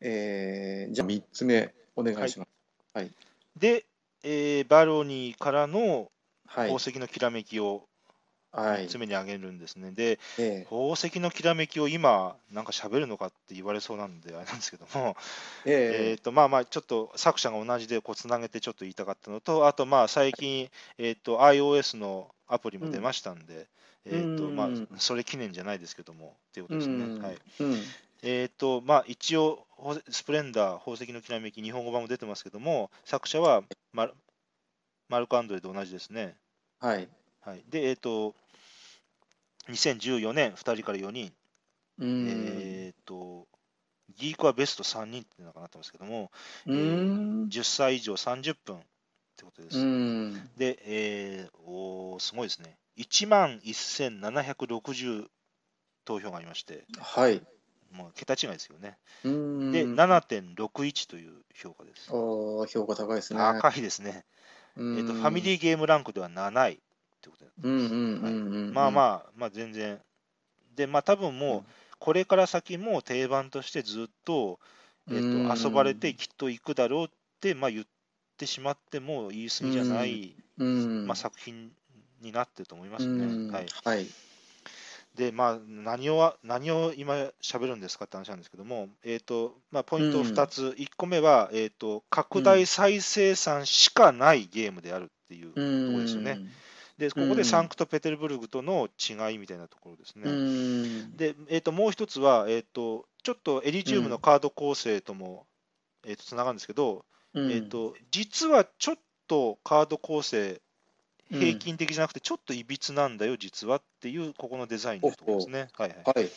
えー、じゃあ3つ目お願いします。はい。で、えーバロニーからのはい。宝石のきらめきをはい3つ目に挙げるんですね。で、え宝石のきらめきを今、なんか喋るのかって言われそうなんで、あれなんですけども、ー、ええーとまあまあ、ちょっと作者が同じでこうつなげてちょっと言いたかったのと、あとまあ最近、えー、と iOS のアプリも出ましたんで、えーとうんまあ、それ記念じゃないですけども、っていうこー、とですね。うんはいうん。えーとまあ、一応、ほスプレンダー、宝石のきらめき、日本語版も出てますけども、作者はマルマルコ・アンドレと同じですね。はい。はい、で、えっ、と、2014年、2人から4人、うん。えっ、と、ギークはベスト3人ってなってますけども、うーん。10歳以上30分ってことです。うん。で、えーおーすごいですね。1万1760投票がありまして、はい。もう桁違いですよね。うん。で、7.61という評価です。おー評価高いですね。高いですね。えうんーとファミリーゲームランクでは7位ってことで、うんうんうんうん。まあまあ、まあ全然。で、まあ多分もう、これから先も定番としてずっと,、えーとうん遊ばれてきっと行くだろうって、まあ、言ってしまっても言い過ぎじゃない、うん。まあ、作品になってると思いますうんね。はい、はい。で、まあ、何を何を今喋るんですかって話なんですけども、えーとまあ、ポイント2つ、1個目は、えーと、拡大再生産しかないゲームであるっていうところですよね。で、ここうんでサンクトペテルブルグとの違いみたいなところですね。うん。で、えー、ともう一つは、えーと、ちょっとエリジウムのカード構成とも、えー、とつながるんですけど、うんえー、と実はちょっとカード構成、うん平均的じゃなくて、ちょっといびつなんだよ、実はっていう、ここのデザインのところですね。はいはい、はい。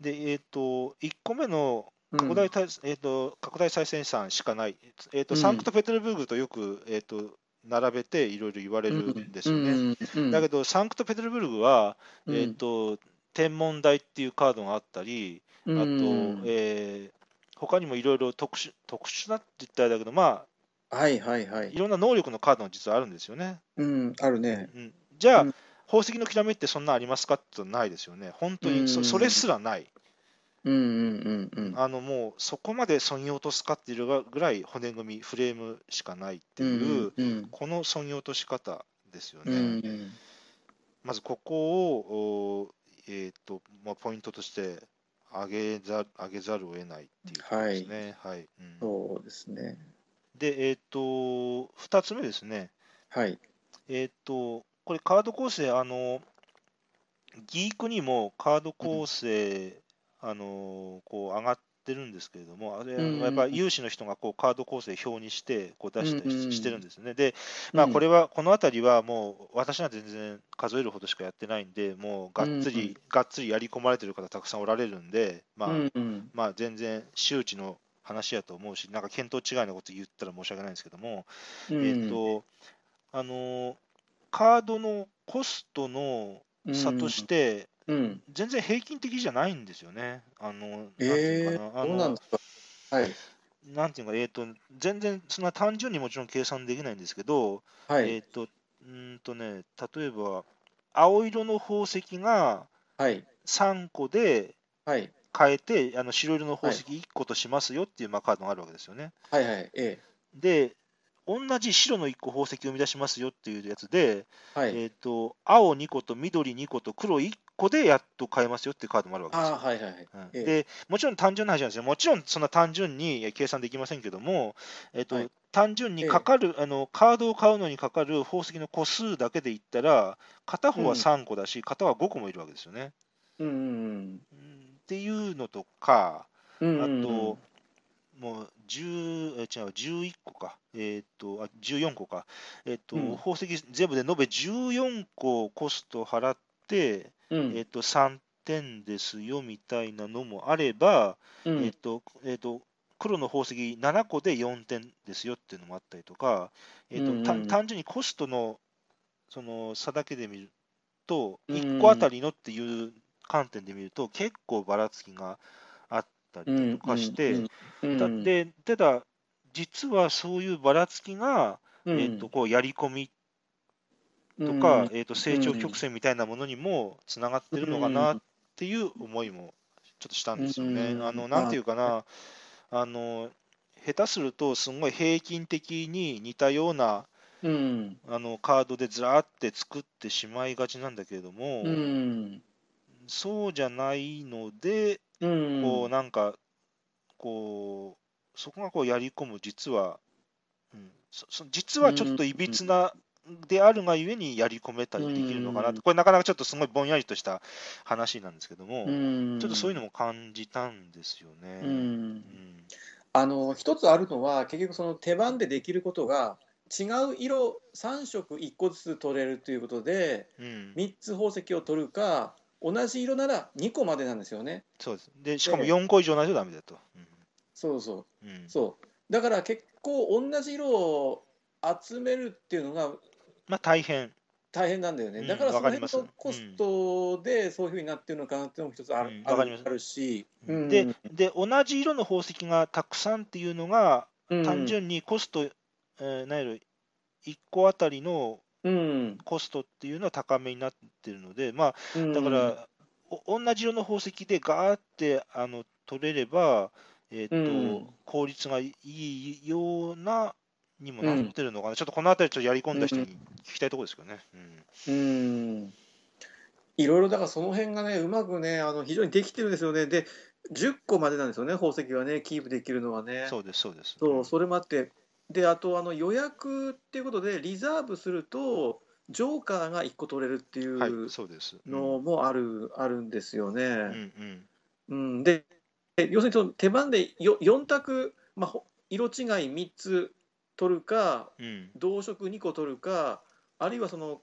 で、えっ、と、1個目のうん。拡大,、えー、と拡大再生産しかない、えーとうん。サンクトペテルブルグとよく、えー、と並べていろいろ言われるんですよね。ねだけど、サンクトペテルブルグは、うん。えー、と天文台っていうカードがあったり、あと、うんえー他にもいろいろ特殊特殊なって言ったらだけど、まあ、はいはいはいい。ろんな能力のカードが実はあるんですよね。うん、あるね。うん、じゃあ、うん宝石のきらめきってそんなありますかって言ったらないですよね。本当にそ,、うんそれすらない。うんうんうんうん。あのもうそこまでそぎ落とすかっていうぐらい骨組み、フレームしかないっていう、うんこのそぎ落とし方ですようね。んまずここを、おえーとまあ、ポイントとして上げざ上げざるを得ないっていうことですね。はいうんそうですね。で、えっ、と、2つ目ですね。はい。えっ、と、これカード構成、あの、ギークにもカード構成、あの、こう上がってるんですけれども、あれ、うんやっぱ有志の人がこうカード構成表にして、こう出したりしてるんですね。で、まあ、これは、このあたりはもう、私は全然数えるほどしかやってないんで、もうがっつり、うんがっつりやり込まれてる方たくさんおられるんで、まあ、うんうんまあ、全然周知の話やと思うし、なんか見当違いなこと言ったら申し訳ないんですけども、えっ、と、あのーカードのコストの差として、うん。全然平均的じゃないんですよね。あの、なんていええうかな、あのどうなんですか？はい。なんていうか、えっ、と、全然そんな単純にもちろん計算できないんですけど、はい。えっ、と、うーんとね、例えば、青色の宝石がはい。3個ではい。変えて、あの白色の宝石1個としますよっていう、まあ、カードがあるわけですよね。はいはい。えで、同じ白の1個宝石を生み出しますよっていうやつで、え。はい。えー、と青2個と緑2個と黒1個でやっと買えますよっていうカードもあるわけですよ。はいはいはい。うんええでもちろん単純な話なんですよ。もちろんそんな単純に計算できませんけども、えーとはい単純にかかる、あの、カードを買うのにかかる宝石の個数だけで言ったら、片方は3個だし、片方は5個もいるわけですよね。うんうんうんっていうのとか、うん。あうん。と、もう10、え違う、11個か、えーっと、あ14個か、えーっと、うん。宝石全部で延べ14個コスト払って、うん。えーっと、3点ですよみたいなのもあれば、うん。えーっと、えーっと、黒の宝石7個で4点ですよっていうのもあったりとか、えーっと単純にコストのその差だけで見ると、うん。1個あたりのっていう観点で見ると、結構ばらつきがあったりだとかして、うんうんだでただ、実はそういうばらつきが、うんえー、とこうやり込みとうんか、えー、と成長曲線みたいなものにもつながってるのかなっていう思いもちょっとしたんですよね。うんあのなんていうかな、あの下手すると、すごい平均的に似たようなうん。あのカードでずらーって作ってしまいがちなんだけれども、うん。そうじゃないので、うん。こうなんか、こう、そこがこうやり込む、実は、うん、そそ実はちょっといびつな、であるがゆえにやり込めたりできるのかなうんと、これなかなかちょっとすごいぼんやりとした話なんですけども、うん。ちょっとそういうのも感じたんですよね。ううんん。あの一つあるのは結局その手番でできることが違う色3色1個ずつ取れるということでうん3つ宝石を取るか同じ色なら2個までなんですよね。そうです。でしかもで4個以上ないとダメだと。そうそう。うん。うんそう。だから結構同じ色を集めるっていうのがまあ大変。大変なんだよね、うんだからその辺のコストでそういうふうになってるのかなっていうのも一つある,、うん。あるし、でで、同じ色の宝石がたくさんっていうのが、うん。単純にコスト、えー、なんやろ、1個あたりのうんコストっていうのは高めになってるので、まうんあ、だから、お同じ色の宝石でガーってあの取れれば、えーとうん効率がいいようなにもなってるのかな、ちょっとこのあたり、ちょっとやり込んだ人に聞きたいところですけどね。うんうんいろいろだからその辺がね、うまくね、あの非常にできてるんですよね。で、10個までなんですよね、宝石はね、キープできるのはね。そうです、そうです。そうそれもあって、で、あとあの予約っていうことで、リザーブすると、ジョーカーが1個取れるっていはい、うそうです。のもある,、あるんですよね。うんうんうん、で、で要するにその手番でよ4択、まあ、ほ色違い3つ取るか、うん同色2個取るか、あるいはその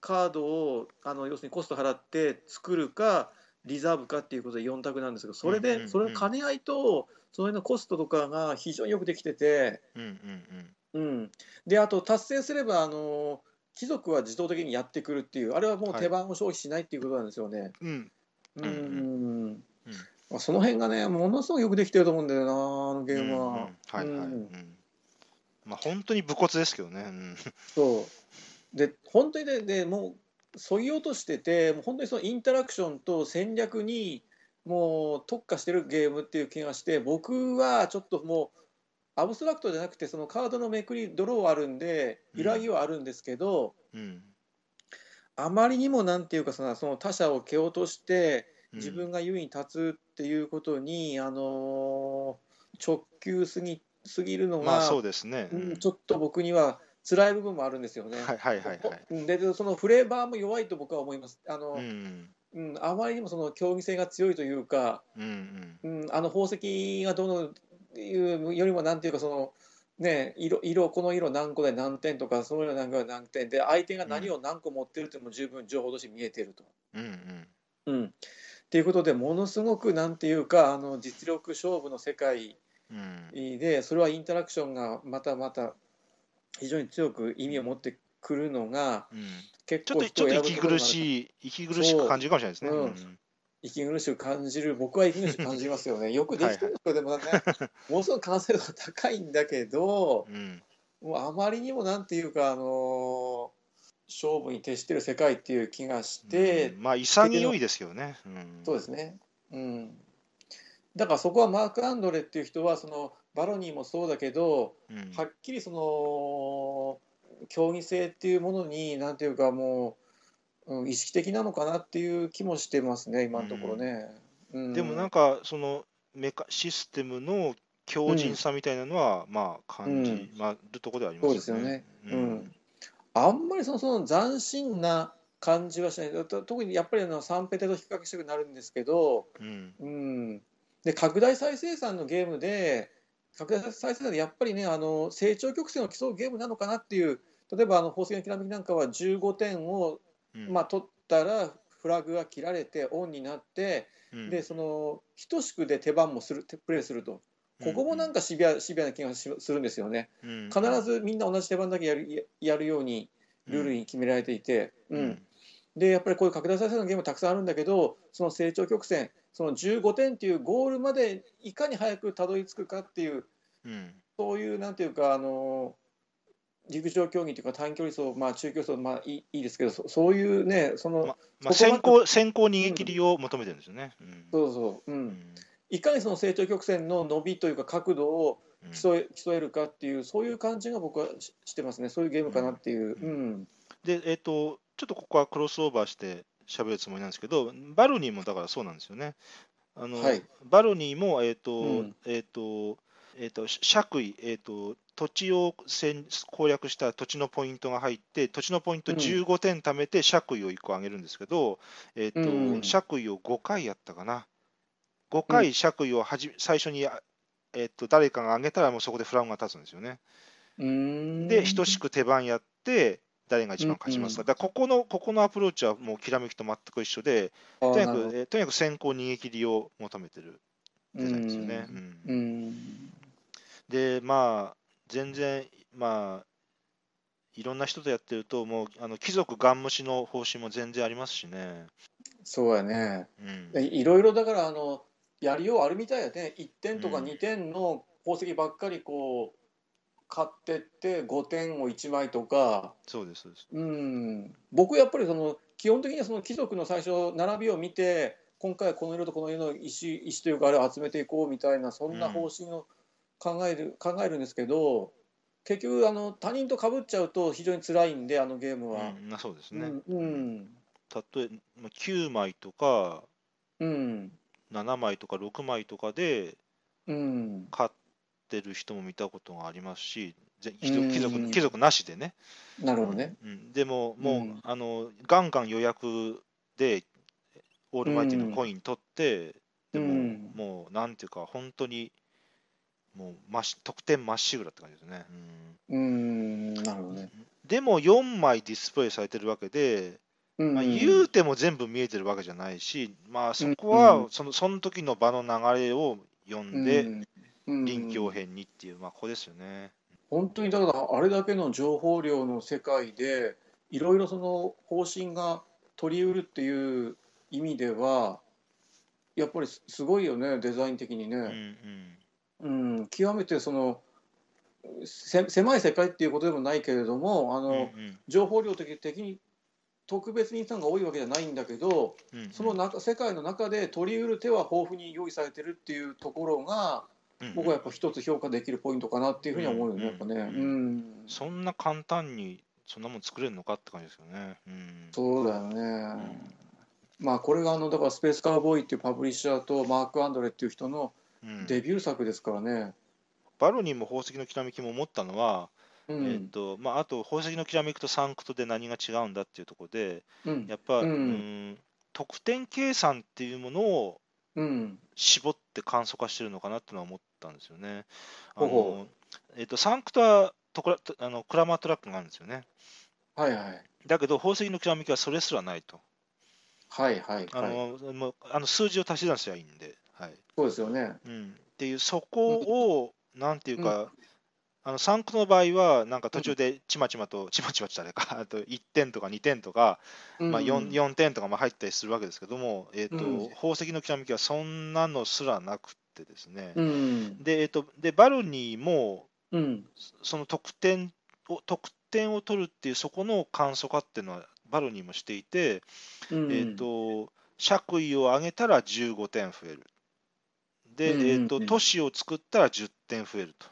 カードをあの要するにコスト払って作るか、リザーブかっていうことで4択なんですけど、それで、それの兼ね合いと、その辺のコストとかが非常によくできてて、うんうんうん、で、あと達成すれば、あの貴族は自動的にやってくるっていう、あれはもう手番を消費しないっていうことなんですよね。うん。うん。うんうんまあその辺がね、ものすごくよくできてると思うんだよな、あのゲームうんうんは。はいはい、ううんん。まあ、本当に武骨ですけどね、うん。そう。で本当にねでもうそぎ落としててもう本当にそのインタラクションと戦略にもう特化してるゲームっていう気がして僕はちょっともうアブストラクトじゃなくてそのカードのめくりドローはあるんでうん。揺らぎはあるんですけど、うん。あまりにもなんていうかそのその他者を蹴落としてうん。自分が優位に立つっていうことに、あのー直球すぎすぎるのが、まあそうですね、ううんんちょっと僕には辛い部分もあるんですよね。はいはいはいはい、うん。ででそのフレーバーも弱いと僕は思います。あのうん。うん。あまりにもその競技性が強いというか、うんうん。うん、あの宝石がどのいうよりもなんていうかその、ね、色色この色何個で何点とかその色何個で何点で相手が何を何個持ってるっていうのも十分情報として見えてると。うんうん。うん、っていうことでものすごくなんていうかあの実力勝負の世界うん。でそれはインタラクションがまたまた非常に強く意味を持ってくるのがうん。結構ちょっと息苦いしい、息苦しく感じるかもしれないですね。そう。うん。息苦しく感じる僕は息苦しく感じますよね。よくできてるんですよでもねものすごく完成度が高いんだけどうん。もうあまりにもなんていうかあの勝負に徹してる世界っていう気がして、うん。まあ潔いですよね。うん。そうですね。うん。だからそこはマーク・アンドレっていう人はそのバロニーもそうだけど、うん。はっきりその競技性っていうものになんていうかもう、うん、意識的なのかなっていう気もしてますね今のところね。うん、でもなんかそのメカシステムの強靭さみたいなのは、まあ感じ、まあるところではありますそうですよね。ううん。ん、あんまりそのその斬新な感じはしない。と特にやっぱりあのサンペテと比較したくなるんですけど、うん。うん、で拡大再生産のゲームで拡大再生産でやっぱりねあの成長曲線を競うゲームなのかなっていう例えばあの宝石のきらめきなんかは15点を、うん。まあ、取ったらフラグが切られてオンになって、うん。でその等しくで手番もするプレイすると。ここもなんかシビアシビアな気がしするんですよね。うん。必ずみんな同じ手番だけやるややるようにルールに決められていて、うん。でやっぱりこういう拡大再生のゲームたくさんあるんだけどその成長曲線その15点っていうゴールまでいかに早くたどり着くかっていううん。そういうなんていうかあの陸上競技というか短距離走、まあ、中距離走、まあいいいいですけどそそういうねその、ままあ、先行先行逃げ切りを求めてるんですよね。うん。そうそう、う、うん。んいかにその成長曲線の伸びというか角度をうん。競え競えるかっていうそういう感じが僕はししてますね。そういうゲームかなっていう、ううん。で、えっとちょっとここはクロスオーバーして喋るつもりなんですけど、バルニーもだからそうなんですよね。あのはいバルニーも、えっとうんえっとえっと爵位、えっと土地を戦攻略した土地のポイントが入って、土地のポイントうん15点貯めて、爵位を1個上げるんですけど、えっとうん爵位を5回やったかな。5回爵位をはじ最初に、あえっと誰かが上げたら、もうそこでフラグが立つんですよね。うーんで、等しく手番やって、誰が一番勝ちますか？うんだからここのここのアプローチはもうきらめきと全く一緒で、とにかくえーとにかく先行逃げ切りを求めてるデザインですよね。ううん。うん。で、まあ、全然、まあ、いろんな人とやってると、もうあの貴族ガン無視の方針も全然ありますしね。そうやね。うん。いいろいろだからあのやりようあるみたいやね。1点とかうん。2点の宝石ばっかりこう買ってって5点を1枚とかそうです、そうです。うん僕やっぱりその基本的にはその貴族の最初並びを見て今回はこの色とこの色の石石というかあれを集めていこうみたいなそんな方針を考える、考えるんですけど結局あの他人と被っちゃうと非常に辛いんであのゲームは。うん、なそうですね。うんうん例えば9枚とかうん7枚とか6枚とかでうん買ってる人も見たことがありますし、ぜうん。貴族貴族なしでね。なるほどね。うん、でも、もう、うんあのガンガン予約でオールマイティのコイン取って、でも、うん。もうなんていうか、本当にもうまし得点まっしぐらって感じですね。うん。なるほどうんね。でも4枚ディスプレイされてるわけで、うんまあ、言うても全部見えてるわけじゃないし、まあ、そこはうん。そのその時の場の流れを読んで、うん臨機応変にっていう、まあ、ここですよね。本当にだからあれだけの情報量の世界でいろいろその方針が取りうるっていう意味ではやっぱりすすごいよねデザイン的にうんうね。んうん、極めてそのせ狭い世界っていうことでもないけれどもあの、うんうん情報量的的に特別にさんが多いわけじゃないんだけどうんうんその中世界の中で取りうる手は豊富に用意されてるっていうところが僕はやっぱ一つ評価できるポイントかなっていうふうには思うよね、うんやっぱね。ううん。ん、そんな簡単にそんなもん作れるのかって感じですよね。うん。そうだようね。ん。まあこれがあのだからスペースカーボーイっていうパブリッシャーとマーク・アンドレっていう人のうん。デビュー作ですからね。バロニーも宝石のきらめきも思ったのは、うん、えっとまあ、あと宝石のきらめきとサンクトで何が違うんだっていうところで、うん、やっぱ、うん。うん得点計算っていうものをうん、絞って簡素化してるのかなっていうのは思ったんですよね。あほうほのえっとサンクトはトクラあのクラマートラックがあるんですよね。はいはい。だけど宝石のきらめきはそれすらないと。はいはいあはい。のもうあの数字を足し算すりゃいいんで。はいそうですよね。うん、っていう、そこを、なんていうか、あのサンクトの場合は、なんか途中でちまちまと、ちまちまってあれか、あと1点とか2点とか、まあ、4, 4点とかも入ったりするわけですけども、えーとうん宝石のきらめきはそんなのすらなくてですね、うん、でえー、とでバルニーも、うん、その得点を得点を取るっていう、そこの簡素化っていうのは、バルニーもしていて、うん、えー、と爵位を上げたら15点増える。で、えー、と都市を作ったら10点増えると。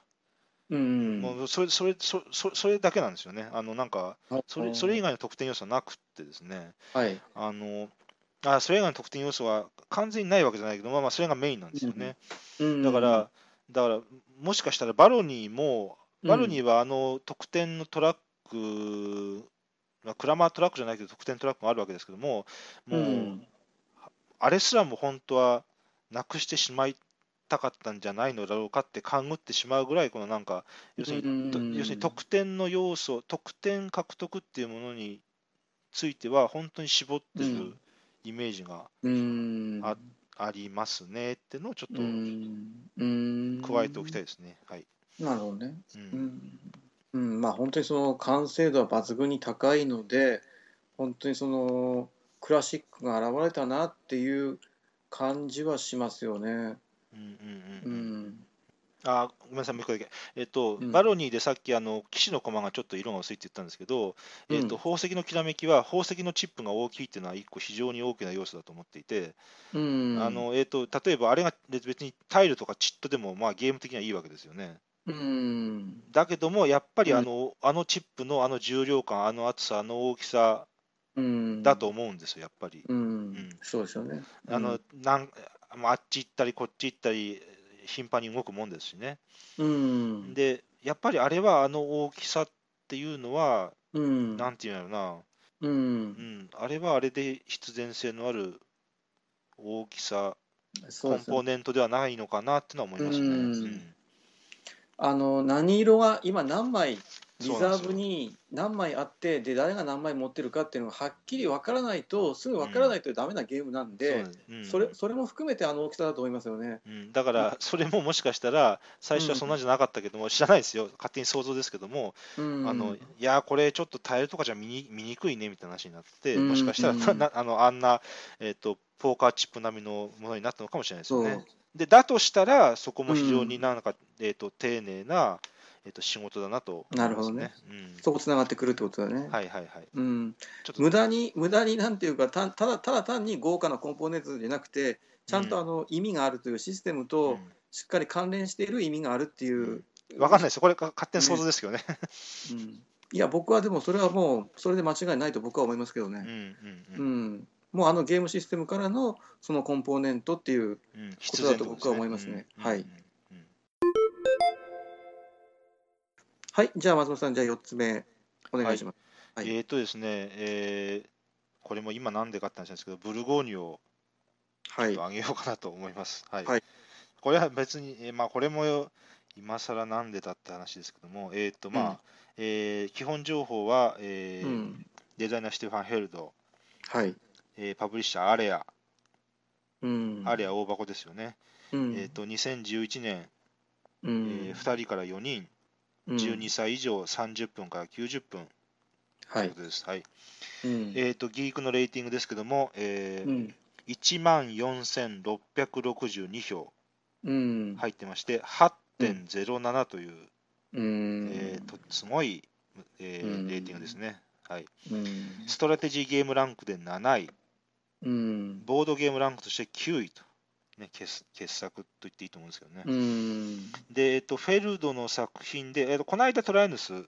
うん、もうそれそれそそそれだけなんですよね。あのなんかそれそれ以外の得点要素はなくってですね。はい。あのあそれ以外の得点要素は完全にないわけじゃないけど、まあ、まあそれがメインなんですよね。うんだから、だからもしかしたらバロニーも、バロニーはあの得点のトラック、まあ、クラマートラックじゃないけど得点トラックがあるわけですけども、もう、うんあれすらも本当はなくしてしまいたかったんじゃないのだろうかって勘ぐってしまうぐらい、このなんか、要するに、要するに得点の要素、得点獲得っていうものについては、本当に絞ってるうんイメージがうん、あありますねってのをちょっと加えておきたいですね。はい。なるほどね。ううんん、うん、まあ本当にその完成度は抜群に高いので、本当にそのクラシックが現れたなっていう感じはしますよね。うんうんううんん、あごめんなさい、もう一個だけ。えっと、うんバロニーでさっき、あの、騎士の駒がちょっと色が薄いって言ったんですけど、えっと、うん宝石のきらめきは、宝石のチップが大きいっていうのは、一個非常に大きな要素だと思っていて、うん。あの、えっと、例えばあれが別にタイルとかチットでも、まあ、ゲーム的にはいいわけですよね。うん。だけども、やっぱりうんあの、あのチップのあの重量感、あの厚さ、あの大きさうん。だと思うんですよ、やっぱり。うん。んそうですよね。あのなんまああっち行ったり、こっち行ったり、頻繁に動くもんですしね。うん。で、やっぱりあれはあの大きさっていうのは、うん。なんていうんだろな、うんん、あれはあれで必然性のある大きさ、そうですよコンポーネントではないのかなってのは思いますね。あの何色が今何枚リザーブに何枚あってで誰が何枚持ってるかっていうのがはっきり分からないとすぐ分からないとダメなゲームなんで、そううん。それそれも含めてあの大きさだと思いますよね。うん、だから、それももしかしたら、最初はそんなんじゃなかったけども、知らないですよ、勝手に想像ですけども、うん、あのいやー、これちょっとタイルとかじゃ見に見にくいねみたいな話になって、うん。もしかしたら、うん。なあのあんな、えーと、ポーカーチップ並みのものになったのかもしれないですよね。でだとしたら、そこも非常になんか、えー、と丁寧な、えー、と仕事だなとね。なるほどね。そこつながってくるってことだね。うん、はいはいはい。うん、ちょっと無駄に無駄になんていうかたただただ単に豪華なコンポーネントじゃなくてちゃんとあの意味があるというシステムとしっかり関連している意味があるっていう。うん、わかんないですよ、これか勝手に想像ですけどね。うん、いや僕はでもそれはもうそれで間違いないと僕は思いますけどね。うんうんううん。ん、もうあのゲームシステムからのそのコンポーネントっていう、うん、ことだと僕は思いますね。うんはいうんうんはい、じゃあ松本さん、じゃあ4つ目、お願いします。はい。えーとですね、えーこれも今なんでかって話なんですけど、ブルゴーニュをはい、あげようかなと思います。はい。はい。これは別に、えーまあ、これも今更なんでだって話ですけども、えっ、と、まあ、うん。えー基本情報は、えーうん、デザイナーステファン・ヘルド、はい、えーパブリッシャーアレア、うん、アレア大箱ですよね。うん、えっ、と、2011年、うえん、2人から4人、うん12歳以上30分から90分。とはい。いうこ、とです。はい。うん、えっ、と、ギークのレーティングですけども、えーうん、1万4662票うん、入ってまして、8.07という、うん、えーとすごい、えーうん。レーティングですね、はい。うん、ストラテジーゲームランクで7位、うん、ボードゲームランクとして9位と、ね、傑傑作と言っていいと思うんですけどね。うん、で、えっと、フェルドの作品で、えっと、この間トライアヌス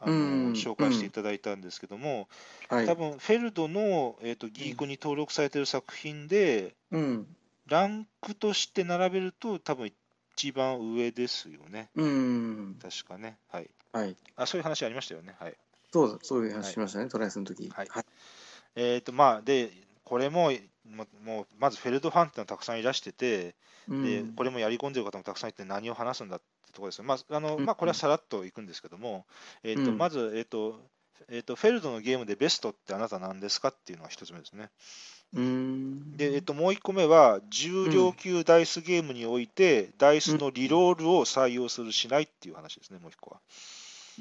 あの、うん紹介していただいたんですけども、はい多、分フェルドの、えっと、ギークに登録されている作品で、うん、ランクとして並べると、多分一番上ですよね、うん、確かね。はい。はい、あ、そういう話ありましたよね。はい。そうだ、そういう話しましたね、トライアスの時。はいはい、えっ、と、まあ、で、これも、ももうまずフェルドファンっていうのはたくさんいらしてて、うんでこれもやり込んでる方もたくさんいて、何を話すんだってところですよ。まあ、あのうんまあ、これはさらっといくんですけども、えーとうんまず、えーとえーと、フェルドのゲームでベストってあなた何ですかっていうのが一つ目ですね。うん、で、えー、ともう一個目は、重量級ダイスゲームにおいて、ダイスのリロールを採用する、しないっていう話ですね、もう一個は。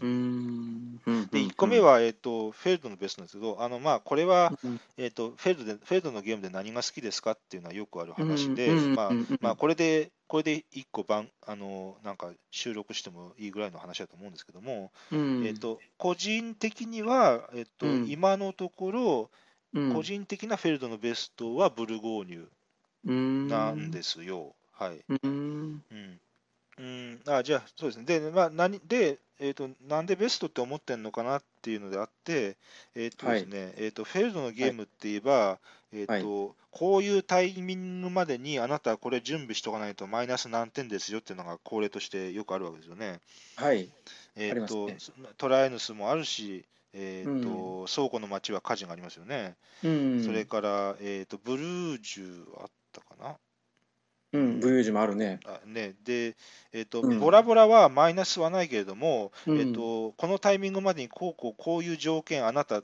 うん、うん、で、1個目は、えー、とフェルドのベストなんですけど、あのまあ、これは、うん、えー、とフェルドでフェルドのゲームで何が好きですかっていうのはよくある話で、うん。まあうん。まあ、これで、これで1個番あのなんか収録してもいいぐらいの話だと思うんですけども、うん、えー、と個人的には、えーとうん。今のところ、うん、個人的なフェルドのベストはブルゴーニュなんですよ。はい。うん、うん。うん、あじゃあ、そうですね。で、まあ、何で、えーと、なんでベストって思ってんのかなっていうのであって、えーとですねえーと、フェルドのゲームって言えば、えーとこういうタイミングまでにあなたはこれ準備しとかないとマイナス何点ですよっていうのが恒例としてよくあるわけですよね。はい、えーとありますトライアヌスもあるし、えーと倉庫の町は火事がありますよね。うん、それから、えーと、ブルージュあったかな？うん、ブルージュもあるね。あね、で、えーとうん。ボラボラはマイナスはないけれども、うん。えー、とこのタイミングまでにこうこうこういう条件、あなた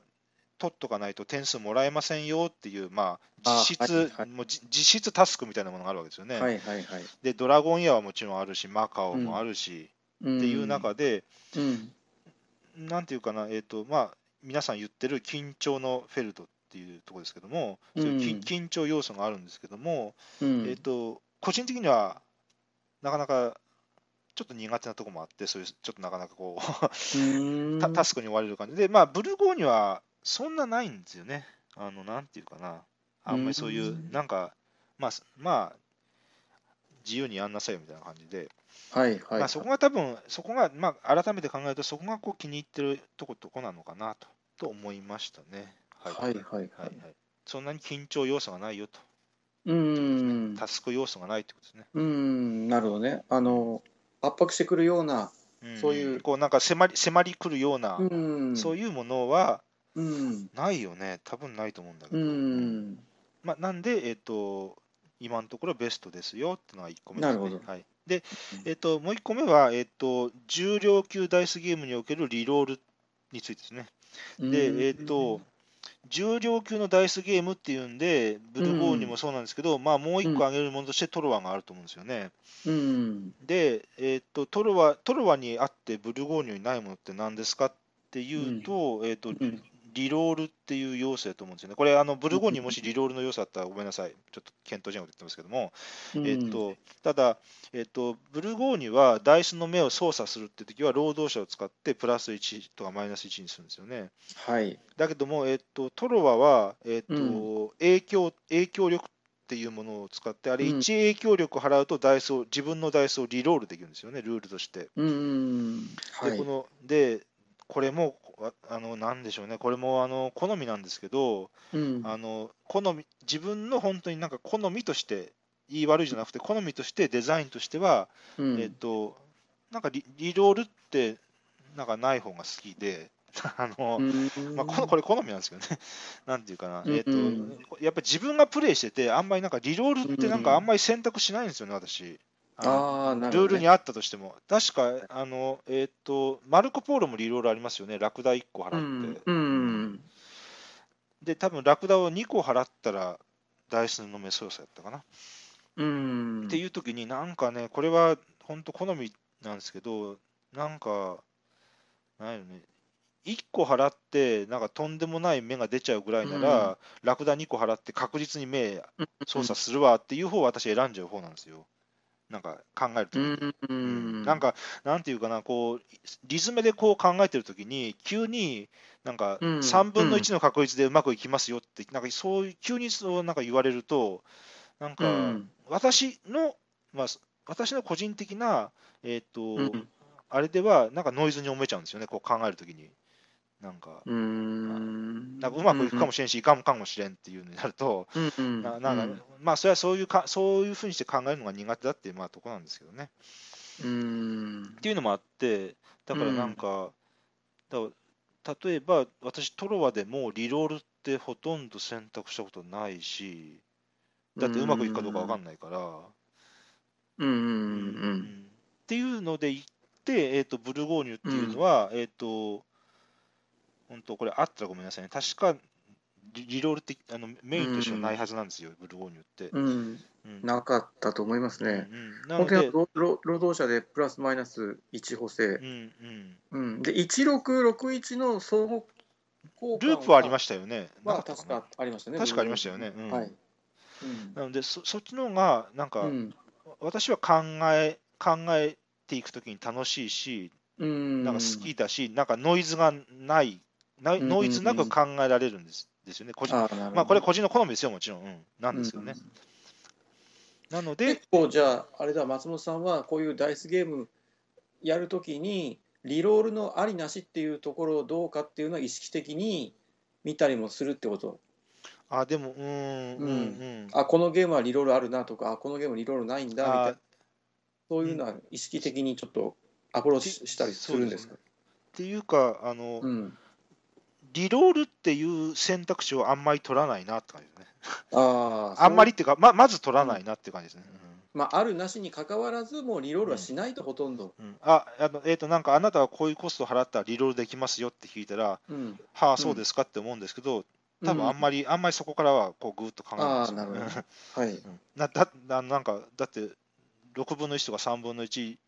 取っとかないと点数もらえませんよっていう、まあ、実質、あはいはい。もうじ実質タスクみたいなものがあるわけですよね。はいはいはい。で、ドラゴンイヤーはもちろんあるし、マカオもあるし、っっていう中で、うん、なんていうかな、えーとまあ、皆さん言ってる緊張のフェルトっていうところですけども、そういう緊うん。緊張要素があるんですけども、うん、えー、と個人的にはなかなかちょっと苦手なところもあって、そういうちょっとなかなかこうタ タスクに追われる感じ。で、まあ、ブルゴーニュはそんなないんですよね。あのなんていうかな、あんまりそういうう、ん。なんか、まあ、まあ、自由にやんなさいよみたいな感じで、はいはい。まあ、そこが多分、そこが、まあ、改めて考えると、そこがこう気に入ってるとことこなのかなとと思いましたね。はいはいはい。はいはい。そんなに緊張要素がないよと、うーん。タスク要素がないってことですね。うーん、なるほどね。あの、圧迫してくるような、んそういうこうなんか迫り迫りくるような、うん。そういうものはうん。ないよね、多分ないと思うんだけうど。ん。まあ、なんで、えっと、今のところベストですよっていうのが1個目です、ね。なるほどはい、でうん、えっと、もう1個目は、えっと、重量級ダイスゲームにおけるリロールについてですね。で、えっと、重量級のダイスゲームっていうんで、ブルゴーニュもそうなんですけど、まあ、もう1個挙げるものとしてトロワがあると思うんですよね。うん。で、えっと、トロワトロワにあってブルゴーニュにないものって何ですかっていうと、えっと、うん。リロールっていう要素だと思うんですよね。これ、あのブルゴーニュもしリロールの要素あったらごめんなさい。ちょっと検討違うこと言ってますけども、えっと、ただ、えっと、ブルゴーニュはダイスの目を操作するって時は労働者を使ってプラス1とかマイナス1にするんですよね。はい。だけども、えっと、トロワは、えっとう影響影響力っていうものを使って、あれうん1影響力を払うとダイスを自分のダイスをリロールできるんですよね、ルールとして。うん。はい。でこのでこれもああのなんでしょうね、これもあの好みなんですけど、うん。あの好み自分の本当になんか好みとして、言い悪いじゃなくて、好みとして、デザインとしては、うん。えっと、なんかリリロールってなんかない方が好きで、あのうん。まあ、このこれ好みなんですけどね、なんていうかな、うんえっとやっぱり自分がプレイしてて、あんまりなんかリロールってなんかあんまり選択しないんですよね、私。あのああ、なるほど、ね。ルールにあったとしても、確か、あの、えっ、と、マルコ・ポーロもリロールありますよね、ラクダ1個う払って。。んうん。で、多分ラクダを2個払ったら、ダイスの目操作やったかな。うん。っていう時に、なんかね、これは本当好みなんですけど、なんか、なんやろね、1個払って、なんかとんでもない目が出ちゃうぐらいなら、ラクダ2個払って確実に目操作するわっていう方を私選んじゃう方なんですよ。なんか考えるとうきに。ん。なんか、なんていうかな、こう、リズムでこう考えてるときに、急になんかうん3分の1の確率でうまくいきますよって、なんかそういう、急にそうなんか言われると、なんうか、ん。私の、まあ、私の個人的な、えっ、と、うん。あれでは、なんかノイズに思えちゃうんですよね、こう考えるときに。なんか、うん。なんかうまくいくかもしれんし、いかんかもしれんっていうのになると、うん。ななんか、まあ、それはそういうか、そういうふうにして考えるのが苦手だっていう、まあ、とこなんですけどね。うんっ。ていうのもあって、だからなんか、だから例えば私、トロワでもリロールってほとんど選択したことないし、だってうまくいくかどうかわかんないから、うん。うん。う。うんっていうので言って、えーと、ブルゴーニュっていうのは、えっ、と、本当、これあったらごめんなさいね、確かリリロールってあのメインとしてはないはずなんですよ、ブルゴーニュって。うん。うんなかったと思いますね。うんうん本当にで、労働者でプラスマイナス1補正う、んうん、うん、で1661の相互交換ループはありましたよね。なはかったかな確かありましたね。確かありましたよね。うんはい。うんなのでそ、そっちの方が、なんか、うん私は考え考えていくときに楽しいし、うん、なんか好きだし、なんかノイズがない、ノイズなく考えられるんですですよね。個人。まあ、これ個人の好みですよ、もちろん。うん、なんですけどね。うん。なので結、構じゃああれだ松本さんはこういうダイスゲームやるときにリロールのありなしっていうところをどうかっていうのは意識的に見たりもするってこと？あ、でも、うーん、うん、うん。あこのゲームはリロールあるなとかあこのゲームリロールないんだみたいあなそういうのは意識的にちょっとアプローチしたりするんですか？っていうか、あの、うん、リロールっていう選択肢をあんまり取らないなって感じですね。あーあんまりっていうか、ままず取らないなって感じですね。まあ、あるなしに関わらずもうリロールはしないとほとんど、うん。うん。あ、あの、えっ、と、なんかあなたはこういうコストを払ったらリロールできますよって聞いたら、うん、はあ、そうですかって思うんですけど、多分あんまり、あんまりそこからはこうぐーっと考えないですよあーなるほね。はい。うん。なだななんか、だって、6分の1とか3分の1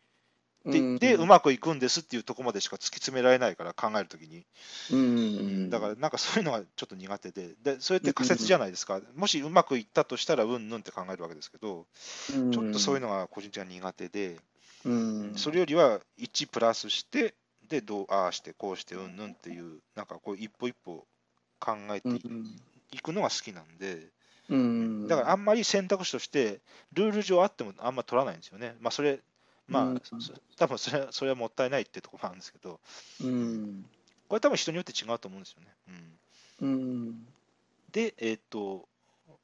で,、うんでうまくいくんですっていうところまでしか突き詰められないから、考えるときに。うんうんだから、なんかそういうのがちょっと苦手で、でそれって仮説じゃないですか。もしうまくいったとしたら、うんぬんって考えるわけですけど、ちょっとそういうののが個人的には苦手で、うん。それよりは1プラスして、で、どう、ああして、こうして、うんぬんっていう、なんかこう、一歩一歩考えてうんいくのが好きなんで、うん。だからあんまり選択肢として、ルール上あってもあんま取らないんですよね。まあ、それ、まあ、うん。そ多分それはそれはもったいないってところなんですけど、うん。これ多分人によって違うと思うんですよね。うん、うん。で、えっ、と、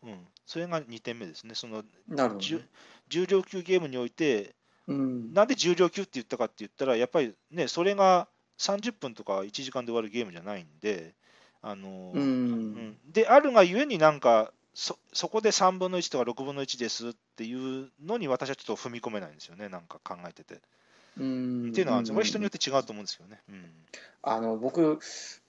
うん、それが2点目ですね。そのなるほど重ね重量級ゲームにおいて、うん。なんで重量級って言ったかって言ったら、やっぱりね、それが30分とか1時間で終わるゲームじゃないんで、あのううんん。であるがゆえになんかそ、そこで3分の1とか6分の1ですっていうのに私はちょっと踏み込めないんですよね、なんか考えてて。うん。っていうのは、これ人によって違うと思うんですよね。うん。あの僕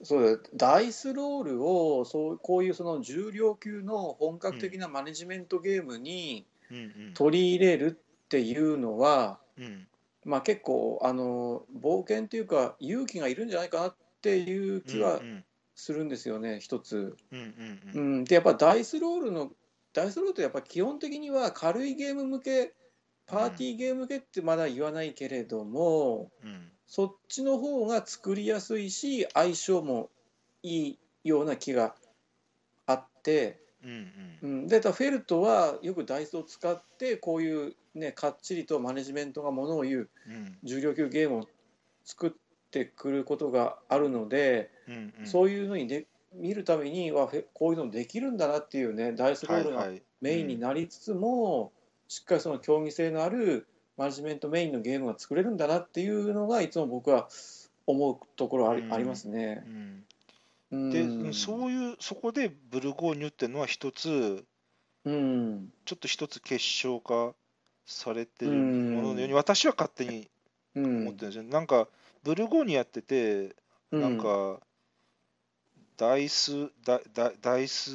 そうだダイスロールをそうこういうその重量級の本格的なマネジメントゲームにうんうん。取り入れるっていうのは、うん。まあ、結構あの冒険というか勇気がいるんじゃないかなっていう気はうんするんですよね、一つ。うんうんううん。ん、でやっぱダイスロールのダイスロールってやっぱ基本的には軽いゲーム向けパーティーゲーム向けってまだ言わないけれども、うん。そっちの方が作りやすいし相性もいいような気があって、うんうん、でフェルトはよくダイスを使ってこういうねかっちりとマネジメントがものを言ううん。重量級ゲームを作ってくることがあるので、うんうん。そういうのにで見るためにはこういうのできるんだなっていうねダイスロールがはいはい。メインになりつつも、しっかりその競技性のあるマネジメントメインのゲームが作れるんだなっていうのがいつも僕は思うところあり,、うん。ありますね。うん。うん、で、そういう、そこでブルゴーニュっていうのは一つ、うん。ちょっと一つ結晶化されてるうんもののように、私は勝手にうん思ってるんですよ。なんか、ブルゴーニュやってて、なんか、ダイス、ダダダイス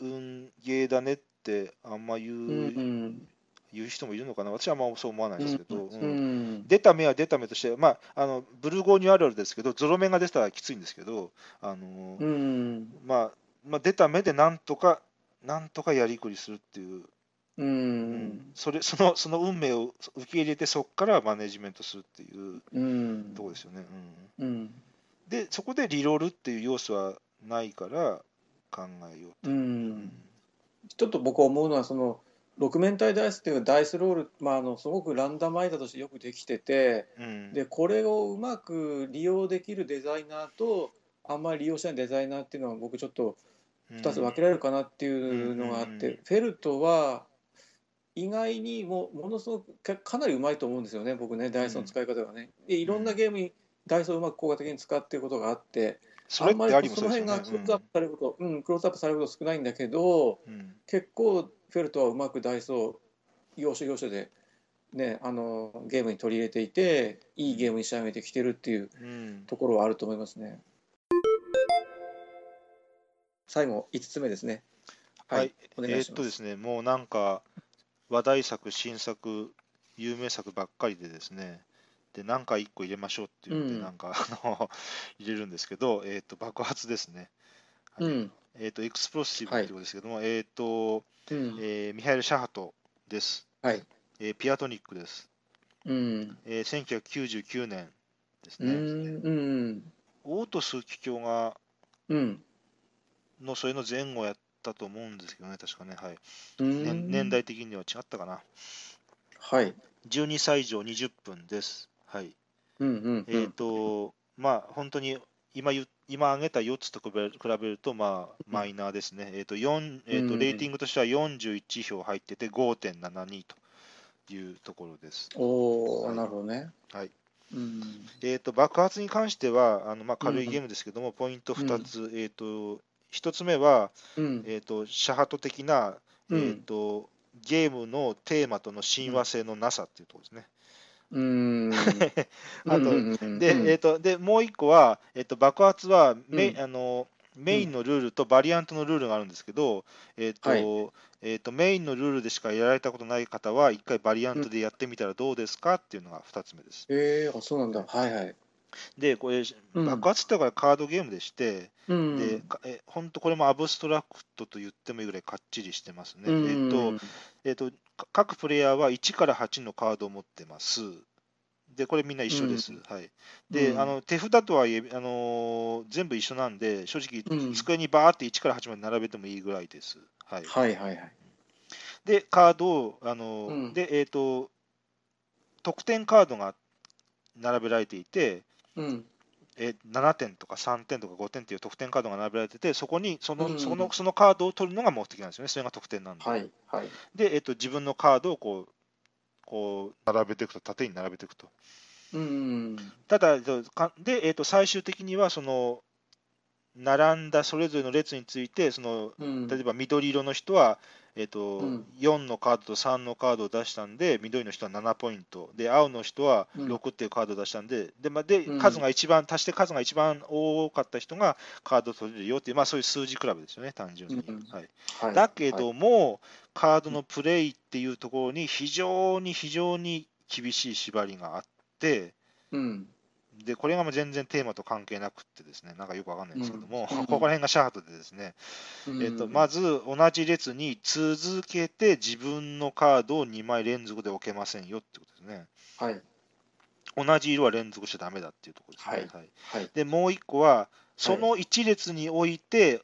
運ゲーだねってあんま言う,、うんうん。言う人もいるのかな、私はあんまそう思わないですけど、ううん。ん。出た目は出た目として、まあ、あのブルゴーニュあるあるですけど、ゾロ目が出たらきついんですけど、あのうん。まあまあ、出た目でなんとか、なんとかやりくりするっていう、ううん。んそれそのその運命を受け入れて、そこからマネジメントするっていううん。ところですよね。うん。うん。で、そこでリロールっていう要素はないから考えようと。ううん。んちょっと僕思うのはその6面体ダイスっていうダイスロール、まあ、あのすごくランダマイザーとしてよくできててうん。でこれをうまく利用できるデザイナーとあんまり利用しないデザイナーっていうのは僕ちょっと2つ分けられるかなっていうのがあっうん。てフェルトは意外にもものすごくかかなりうまいと思うんですよね僕ねダイスの使い方がね。でいろんなゲームにダイスをうまく効果的に使っていることがあってそれってありもそそうのですよね辺がクローズアップされること、うん、クローズアップされること少ないんだけどうん結構フェルトはうまくダイスを要所要所で、ね、あのゲームに取り入れていていいゲームに仕上げてきてるっていううんところはあると思いますね。最後5つ目ですね。はい、お願いします。えーっとですね、もうなんか、話題作、新作、有名作ばっかりでですね、で、なんか1個入れましょうっていうので、うんなんか、あの、入れるんですけど、えーっと、爆発ですね。はいうんえーっと、エクスプロシブってことですけども、えーっと、うんえーミハエル・シャハトです。はいえーピアトニックです。うんえー1999年ですね。うんうんオートス機卿が、うんの、それの前後やったと思うんですけどね、確かね、はい。うんね年代的には違ったかな。はい。12歳以上20分です。はい。うんうんえっ、と、まあ、本当に今今挙げた4つと比べると、まあ、マイナーですね。えっ、と、4えーと、うんレーティングとしては41票入ってて5.72というところです。おお、はいなるほどね。はい。うんえっ、と、爆発に関しては、あのまあ、軽いゲームですけども、ポイント2つ、えっ、と、1つ目は、うんえっ、と、シャハト的な、うんえっ、と、ゲームのテーマとの親和性のなさっていうところですね。うん。あとうんうんで、えー、とでもう一個は、えー、と爆発はメ,、うんあのメインのルールとバリアントのルールがあるんですけど、えーとはいえー、とメインのルールでしかやられたことない方は、一回バリアントでやってみたらどうですかっていうのが2つ目です。えー、あそうなんだ。はいはい。で、これ、うん爆発ってのはカードゲームでして、うん。でかえ本当これもアブストラクトと言ってもいいぐらいかっちりしてますね。うんえーとえー、とか各プレイヤーは1から8のカードを持ってます。で、これみんな一緒です。はい。で、うんあの手札とはいえ、あのー全部一緒なんで、正直、うん机にバーって1から8まで並べてもいいぐらいです。はい。はいはいはい。で、カードを、あので、えっ、と、得点カードが並べられていて、うん。え7点とか3点とか5点っていう得点カードが並べられてて、そこにその,、うんそのそのカードを取るのが目的なんですよね、それが得点なんで。はいはい。で、えっと、自分のカードをこうこう並べていくと、縦に並べていくと。うん。ただ、で、えっと、最終的にはその、並んだそれぞれの列について、そのうん。例えば緑色の人は、えっとうん。4のカードと3のカードを出したんで、緑の人は7ポイント、で青の人はうん。6っていうカードを出したんで、でまあ、でうん。数が一番、足して数が一番多かった人がカードを取れるよっていう、まあ、そういう数字比べですよね、単純に。うんはい、はい。だけども、カードのプレイっていうところに非常に非常に厳しい縛りがあって、うん。でこれがもう全然テーマと関係なくってですね、なんかよくわかんないんですけども、うんうん ここら辺がシャートでですね、えっと、まず、ず同じ列に続けて自分のカードを2枚連続で置けませんよってことですね。はい同じ色は連続しちゃダメだっていうところですね。はいはい。で、もう1個は、その1列において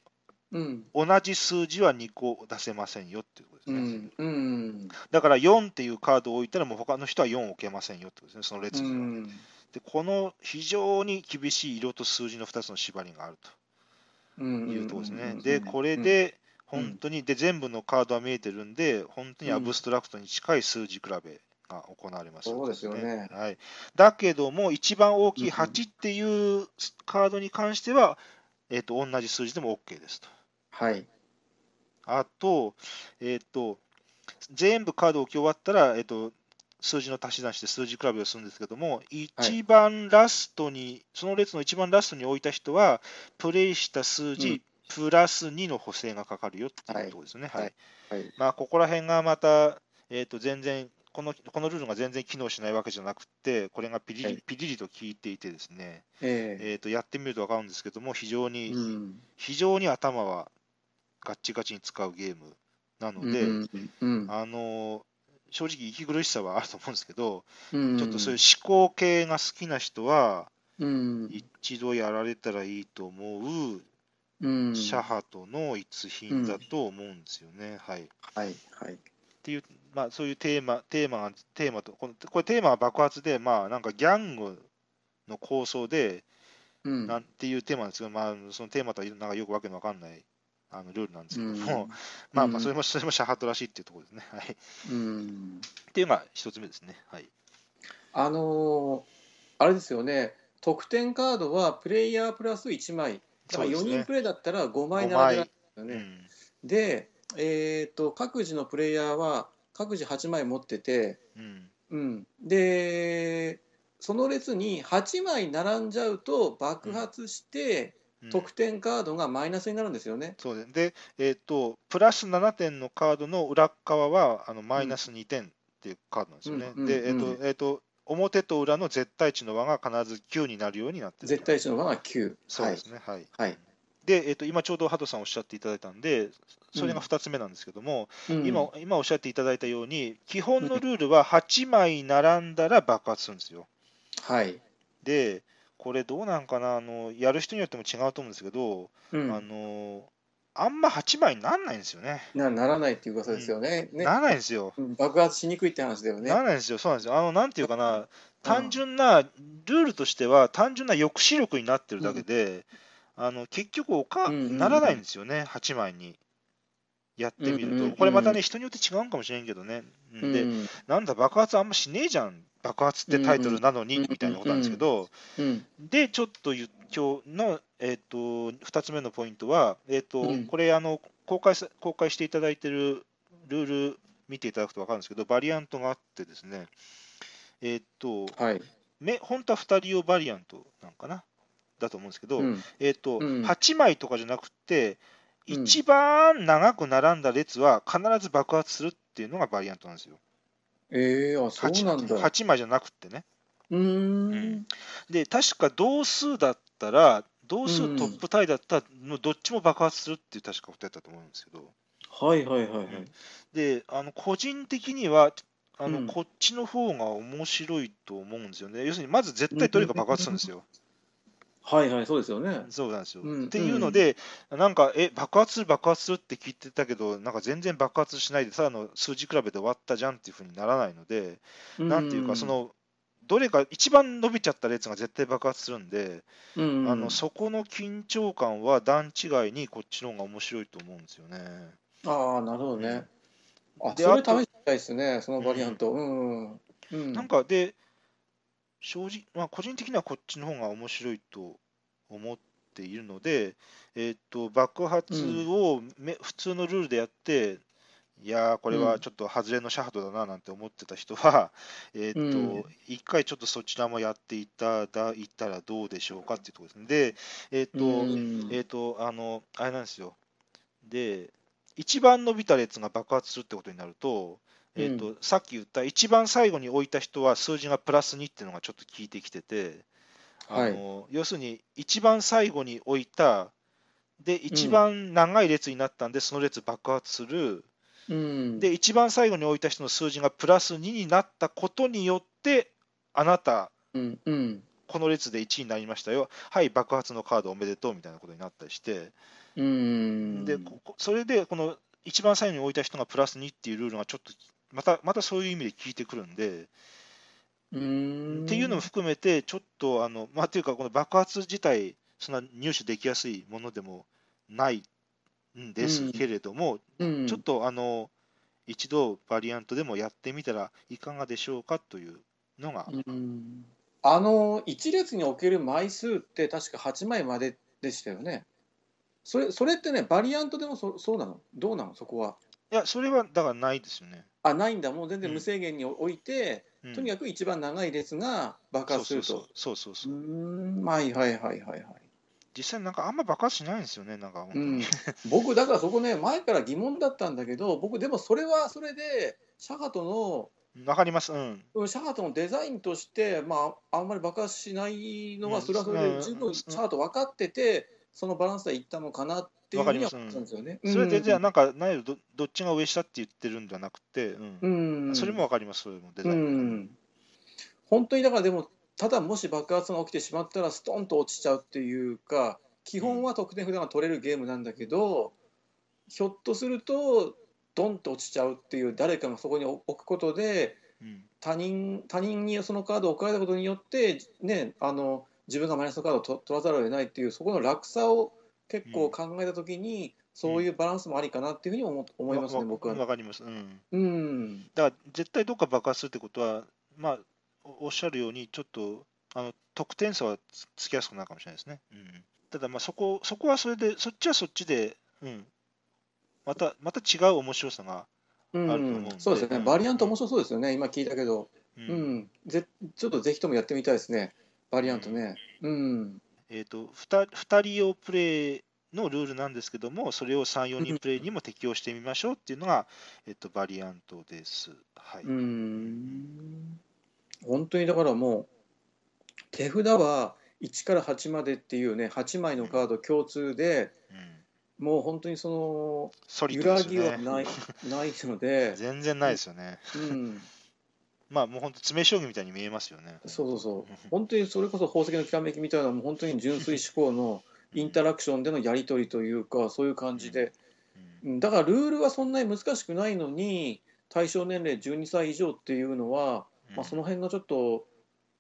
うん。同じ数字は2個出せませんよっていうことですね。うん。うん。だから4っていうカードを置いたら、もう他の人は4置けませんよってことですね、その列うには。ん。で、この非常に厳しい色と数字の2つの縛りがあると。うん。いうところですね。で、これ、で、本当に、で、全部のカードは見えてるんで、本当にアブストラクトに近い数字比べが行われます、そうですよねはい。だけども、一番大きいうん8っていうカードに関しては、えっと、同じ数字でも OK ですと。はい。あと、えっと、全部カードを置き終わったら、えっと、数字の足し算して数字比べをするんですけども、一番ラストに、その列の一番ラストに置いた人は、プレイした数字、うんプラス2の補正がかかるよっていうところですね。はいはいはい。まあ、ここら辺がまた、えっと全然この、このルールが全然機能しないわけじゃなくて、これがピリリ,、はいピリリと効いていてですね、ええっとやってみると分かるんですけども、非常えに、うん。非常に頭はガッチガチに使うゲームなので、うん。うん。あの正直、息苦しさはあると思うんですけど、うんちょっとそういう思考系が好きな人は、うん。一度やられたらいいと思う、うん。シャハトの一品だと思うんですよね。はい、はい。はい。っていう、まあ、そういうテーマ、テーマが、テーマと、このこれテーマは爆発で、まあ、なんかギャングの構想で、うん。なんていうテーマなんですけど、まあ、そのテーマとはなんかよくわけのわかんないあのルールなんですけども、うんまあまあ、うんそれも、それもシャハトらしいっていうところですね。はい。うん。っていうのが一つ目ですね。はい。あのーあれですよね、得点カードはプレイヤープラス1枚、だから4そうですね人プレイだったら5枚5並べられるん枚ですよね。うんで、えー、と各自のプレイヤーは各自8枚持ってて、うんうん、でその列に8枚並んじゃうと爆発してうん得点カードがマイナスになるんですよね。そうでえっ、と、プラス7点のカードの裏側は、あのマイナス2点っていうカードなんですよね。うんで、えっ、うんと、えっ、と、表と裏の絶対値の和が必ず9になるようになってると絶対値の和が9。そうですね。はい。はい。で、えっ、と、今ちょうどハトさんおっしゃっていただいたんで、それが2つ目なんですけども、うん今、今おっしゃっていただいたように、基本のルールは8枚並んだら爆発するんですよ。はい。で、これどうなんかな、あのやる人によっても違うと思うんですけど、うんあのあんま8枚になんないんですよね。なならないっていうことですよね。ねならないんですよ。うん爆発しにくいって話だよねな。らないんですよ。そうなんですよ。あの、なんていうかな、単純な、ルールとしては、単純な抑止力になってるだけで、あの結局おか、うんうんうんならないんですよね、8枚に。やってみると、これまたね、人によって違うんかもしれんけどね、うん。で、うんなんだ、爆発あんましねえじゃん、爆発ってタイトルなのに、みたいなことなんですけど、うんで、ちょっと今日の、えっと2つ目のポイントは、えっとうん。これあの公開さ、公開していただいているルール見ていただくと分かるんですけど、バリアントがあってですね、えっと、はい。め本当は2人用バリアントなんかな？だと思うんですけど、うん。えっとうん。8枚とかじゃなくて、うん一番長く並んだ列は必ず爆発するっていうのがバリアントなんですよ。ええあ、そうなんだ。8, 8枚じゃなくてね。うーん。で、確か同数だったら、同数トップタイだったら、もうどっちも爆発するっていう確かことやったと思うんですけど、はいはいはいはい。で、あの個人的には、あの、うんこっちの方が面白いと思うんですよね。要するに、まず絶対どれか爆発するんですよ。はいはい、そうですよね。そうなんですよ。うんっていうので、なんか、え、爆発する、爆発するって聞いてたけど、なんか全然爆発しないで、ただの数字比べで終わったじゃんっていうふうにならないので、なんていうか、そ、の、どれか一番伸びちゃった列が絶対爆発するんで、うんあのそこの緊張感は段違いにこっちの方が面白いと思うんですよね。ああ、なるほどね。あ、でそれ試したいですね、そのバリアント。うん。うん。なんかで、正直、まあ、個人的にはこっちの方が面白いと思っているので、えーっと爆発をめ、普通のルールでやって、いやー、これはちょっと外れのシャハトだななんて思ってた人は、えーっとうん一回ちょっとそちらもやっていただいたらどうでしょうかっていうところですね。で、えーっと、うんえっ、と、あの、あれなんですよ。で、一番伸びた列が爆発するってことになると、えっ、と、さっき言った一番最後に置いた人は数字がプラス2っていうのがちょっと効いてきてて、あはい。の要するに一番最後に置いた、で、一番長い列になったんで、その列爆発する。うん。で、一番最後に置いた人の数字がプラス2になったことによって、あなた、うん。うん。この列で1位になりましたよ。はい、爆発のカードおめでとうみたいなことになったりして、うん。でそれで、この一番最後に置いた人がプラス2っていうルールがちょっとまたまたそういう意味で効いてくるんで、うん。っていうのも含めて、ちょっと、あのまあ、っていうか、この爆発自体、そんな入手できやすいものでもないんですけれども、うん、ちょっとあの一度、バリアントでもやってみたらいかがでしょうかというのが、うん。あの、一列に置ける枚数って確か8枚まででしたよね。それ、それってね、バリアントでもそそうなの？どうなの？そこは。いや、それはだからないですよね。あ、ないんだ。もう全然無制限に置いて、うんとにかく一番長い列が爆発すると。そうそうそうはいはいはいはいはい。実際なんかあんま爆発しないんですよね、なんか本当うに。ん、僕、だからそこね、前から疑問だったんだけど、僕、でもそれはそれで、シャハトわかります、うん。の、シャハトのデザインとして、まあ、あんまり爆発しないのは、うんそれはそれで十うん分シャハト分かってて、そのバランスでいったのかなっていうふうには思ったんですよね。それでじゃあ、うんなんか、何どどっちが上下って言ってるんではなくて、うん。うん、それもわかります、それもデザうイン。ん、本当にだからでも、ただもし爆発が起きてしまったら、ストンと落ちちゃうっていうか、基本は得点札が取れるゲームなんだけど、ひょっとすると、ドンと落ちちゃうっていう、誰かがそこに置くことで、うん。他人他人にそのカードを置かれたことによって、ね、あの自分がマイナスのカードをと取らざるを得ないっていう、そこの落差を結構考えたときに、そういうバランスもありかなっていうふうに思思いますね、わ僕は。わかります。うん。うんだから、絶対どっか爆発するってことは、まあ、おおっしゃるように、ちょっと、あの、得点差はつつきやすくなるかもしれないですね。うん。ただ、まあ、そこ、そこはそれで、そっちはそっちで、うん。また、また違う面白さが、うあると思うんでん、そうですよね、うんバリアント面白そうですよね、今聞いたけど、ううんんぜちょっとぜひともやってみたいですね、バリアントね。うん、えっ、と、2, 2人用プレイのルールなんですけども、それを3、4人プレイにも適用してみましょうっていうのが、えっと、バリアントです。はい。うん、本当にだからもう、手札は1から8までっていうね、8枚のカード共通で、うんもう本当にそのね。揺らぎはないないので、全然ないですよね。うん、まあ、もう本当、詰将棋みたいに見えますよね。そうそうそう、本当にそれこそ宝石のきらめきみたいな、もう本当に純粋思考のインタラクションでのやり取りというか、そういう感じで。うん。うん。だからルールはそんなに難しくないのに対象年齢12歳以上っていうのは、まあ、その辺のちょっと、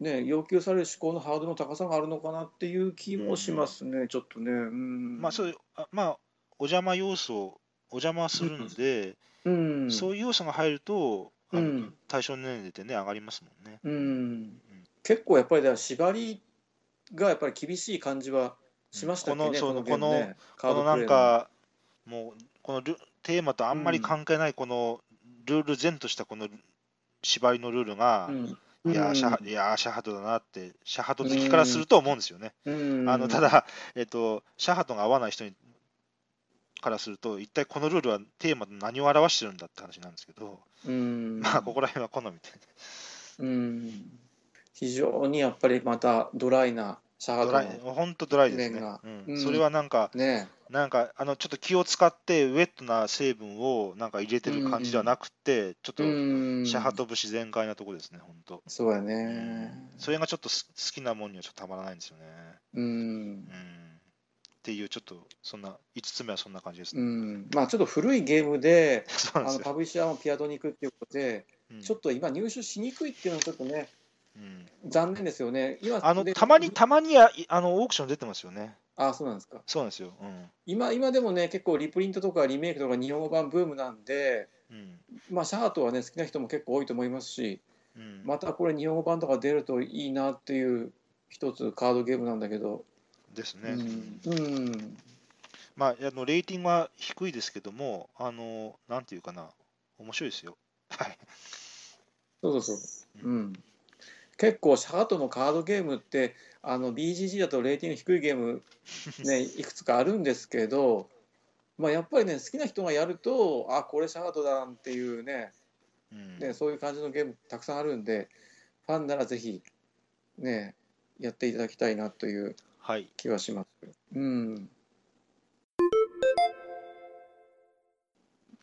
ね、要求される思考のハードルの高さがあるのかなっていう気もしますね、ちょっとね。うん、まあ、そうあまあ、お邪魔要素、お邪魔するので、うん、そういう要素が入ると、うん。対象年齢ってね、上がりますもんね。うん、結構やっぱりだ縛りがやっぱり厳しい感じはしましたね、このそうゲームねカこのなんか、もう、このルテーマとあんまり関係ない、このルール前としたこの縛りのルールが、うん。いやーシャハ、いやーシャハトだなって、シャハト好きからすると思うんですよね。うん。あのただ、えっと、シャハトが合わない人にからすると、一体このルールはテーマで何を表してるんだって話なんですけど、うんまあ、ここら辺は好みで。うん非常にやっぱりまたドライなシャハドライ本当ドライですね。うんうんそれはなんか、ねなんかあのちょっと気を使ってウェットな成分をなんか入れてる感じではなくて、ちょっとうんシャハト節全開なところですね、本当。そうやねそれがちょっとす好きなもんにはちょっとたまらないんですよね。うんうん。っていう、ちょっとそんな、5つ目はそんな感じですうね。んまあちょっと古いゲームでで。あのパブリッシャーもピアドに行くっていうことでうんちょっと今入手しにくいっていうのはちょっとねうん残念ですよね今あのでたまに、たまにやあのオークション出てますよね。あそうなんですかそうなんですよ。うん。今今でもね結構リプリントとかリメイクとか日本語版ブームなんでうん。まあシャハトはね好きな人も結構多いと思いますしうん、またこれ日本語版とか出るといいなっていう一つカードゲームなんだけど、ですね。うん、うん、まあ、あのレーティングは低いですけども、あの、なんていうかな、面白いですよ。はい。そうそうそう、うん、結構シャハトのカードゲームってあの BGG だとレーティング低いゲーム、ね、いくつかあるんですけど、まあ、やっぱりね好きな人がやるとあこれシャハトだなんていうねうんねそういう感じのゲームたくさんあるんでファンならぜひねやっていただきたいなというはい。気はします。うん。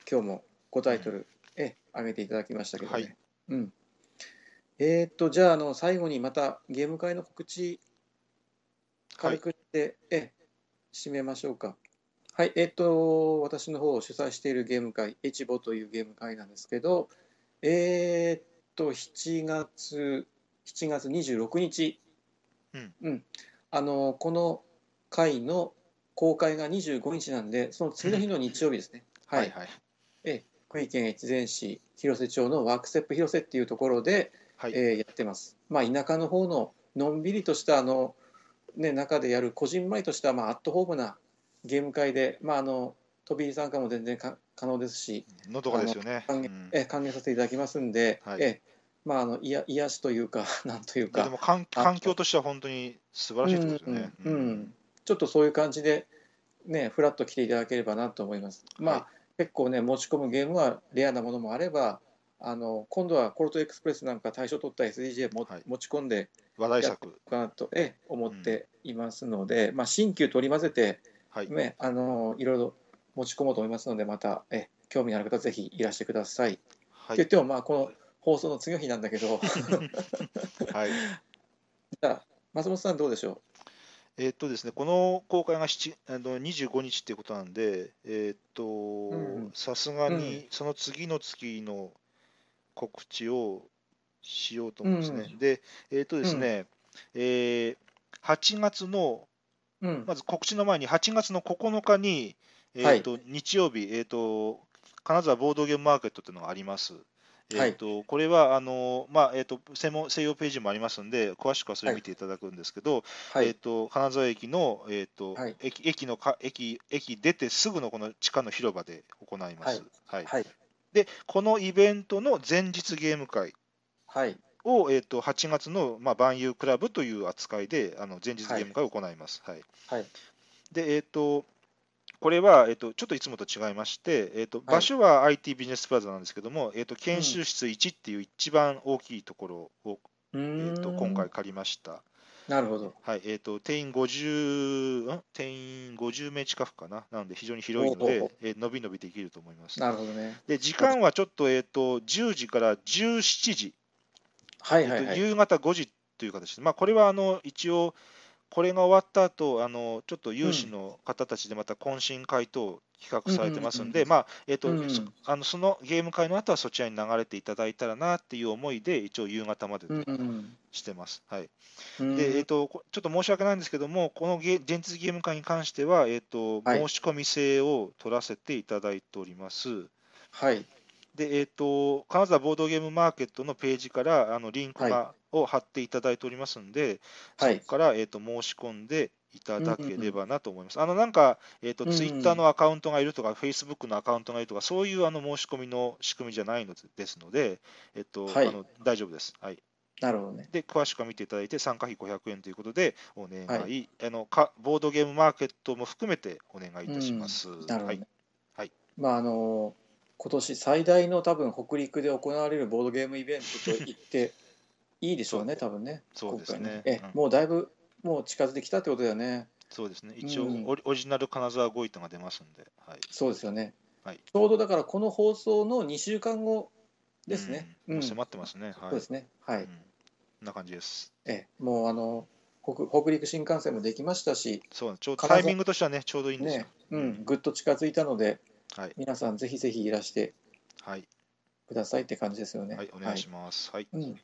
今日も5タイトル、え挙げていただきましたけどね。はいうん。えーっとじゃああの最後にまたゲーム会の告知軽くして、え締めましょうか。はい、えーっと私の方を主催しているゲーム会エチボというゲーム会なんですけど、えーっと7月7月26日、うんあのこの回の公開が25日なんで、その次の日の日曜日ですね。ははいい。はい。福井県越前市広瀬町のワークセップ広瀬っていうところで、はい。えーやってます。まあ、田舎の方ののんびりとしたあの、ね、中でやるこじんまりとした、まあ、アットホームなゲーム会で、まあ、あの飛び入り参加も全然か可能ですし、のどかですよね。うんえー歓迎させていただきますんで、はいえーまあ、あのいや癒しというか、なんというかで。も環環境としては本当に素晴らしいですよね。うんうんうんちょっとそういう感じで、ね、フラッと来ていただければなと思います。まあ、はい結構ね、持ち込むゲームはレアなものもあれば、あの今度はコルトエクスプレスなんか大賞取った SDJ も、はい持ち込んで話題作。かなとえ思っていますので、まあ、新旧取り混ぜて、はい。ね、あのいろいろ持ち込もうと思いますので、またえ興味のある方はぜひいらしてください。はいって言っ。ても、まあ、この放送の次の日なんだけど、はい。じゃあ、松本さんどうでしょえーっとですね、この公開が7あの25日っていうことなんで、えーっとん、さすがうにその次の月の告知をしようと思うんですね。うで、えーっとですね、えー8月の、う、うん。まず告知の前に8月の9日に、えはいーっと日曜日、えーっと、金沢ボードゲームマーケットっていうのがあります。えーっとこれはあの、まあえーっと専門専用ページもありますんで、詳しくはそれ見ていただくんですけど、はい。えー、と金沢駅の,、えーとはい。駅駅のか駅駅出てすぐのこの地下の広場で行います。はい。はい。でこのイベントの前日ゲーム会はい。を、えー、と8月の、まあ、万有クラブという扱いであの前日ゲーム会を行います。はい。はい。でえー、とこれは、えー、とちょっといつもと違いまして、えー、と場所は IT ビジネスプラザなんですけども、えー、と研修室1っていう一番大きいところを、うえー、と今回借りました。なるほど。はい、えっ、と、定員50、ん？定員50名近くかな？なので、非常に広いのでえー伸び伸びできると思います。なるほどね。で、時間はちょっと、えっ、と、10時から17時、えーとはいはいはい。夕方5時という形で、まあ、これは、あの、一応、これが終わった後、あの、ちょっと有志の方たちでまた懇親会等企画されてますんで、そあの、そのゲーム会の後はそちらに流れていただいたらなっていう思いで、一応夕方までしてます。はい。うん。で、えっ、と、こちょっと申し訳ないんですけども、このゲ前日ゲーム会に関しては、えっ、と、はい申し込み制を取らせていただいております。はい。で、えっ、と、金沢ボードゲームマーケットのページから、あの、リンクが、はを貼っていただいておりますんで、はいそこから、えっ、と、申し込んでいただければなと思います。あの、なんか、えっ、と、ツイッターのアカウントがいるとか、フェイスブックのアカウントがいるとか、そういうあの申し込みの仕組みじゃないのでですので、えっ、と、はいあの大丈夫です。はい。なるほどね。で、詳しくは見ていただいて、参加費500円ということで、お願い、はあのかボードゲームマーケットも含めてお願いいたします。なるほどねはい。。はいまああの今年最大の多分北陸で行われるボードゲームイベントと言っていいでしょうね、多分ね。そうですねえうんもうだいぶもう近づいてきたってことだよね。そうですね、一応うんオリ、ジナル金沢ゴイトが出ますんで、はい、そうですよね。はいちょうどだからこの放送の2週間後ですね。うん迫ってますね、はい、そうですね。はい。な感じです。ええもうあの北北陸新幹線もできましたし、そうちょタイミングとしてはね、ちょうどいいんですよ。ね、うん、ぐっと近づいたので、はい、皆さんぜひぜひいらしてはい、くださいって感じですよね。はい、お願いします。はい、うん。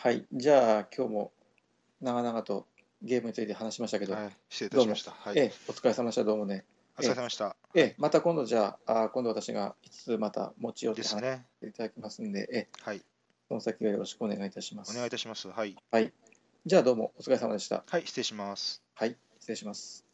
はい。じゃあ、今日も長々とゲームについて話しましたけど、はい、失礼いたしました。はい、ええ、お疲れ様でした、どうもね。お疲れ様でした。ええ、また今度じゃあ、あ今度私がいつまた持ち寄って話し。ていただきますんで、ええ、はい、その先はよろしくお願いいたします。お願いいたします。はい、じゃあ、どうもお疲れ様でした。はい、失礼します。はい、失礼します。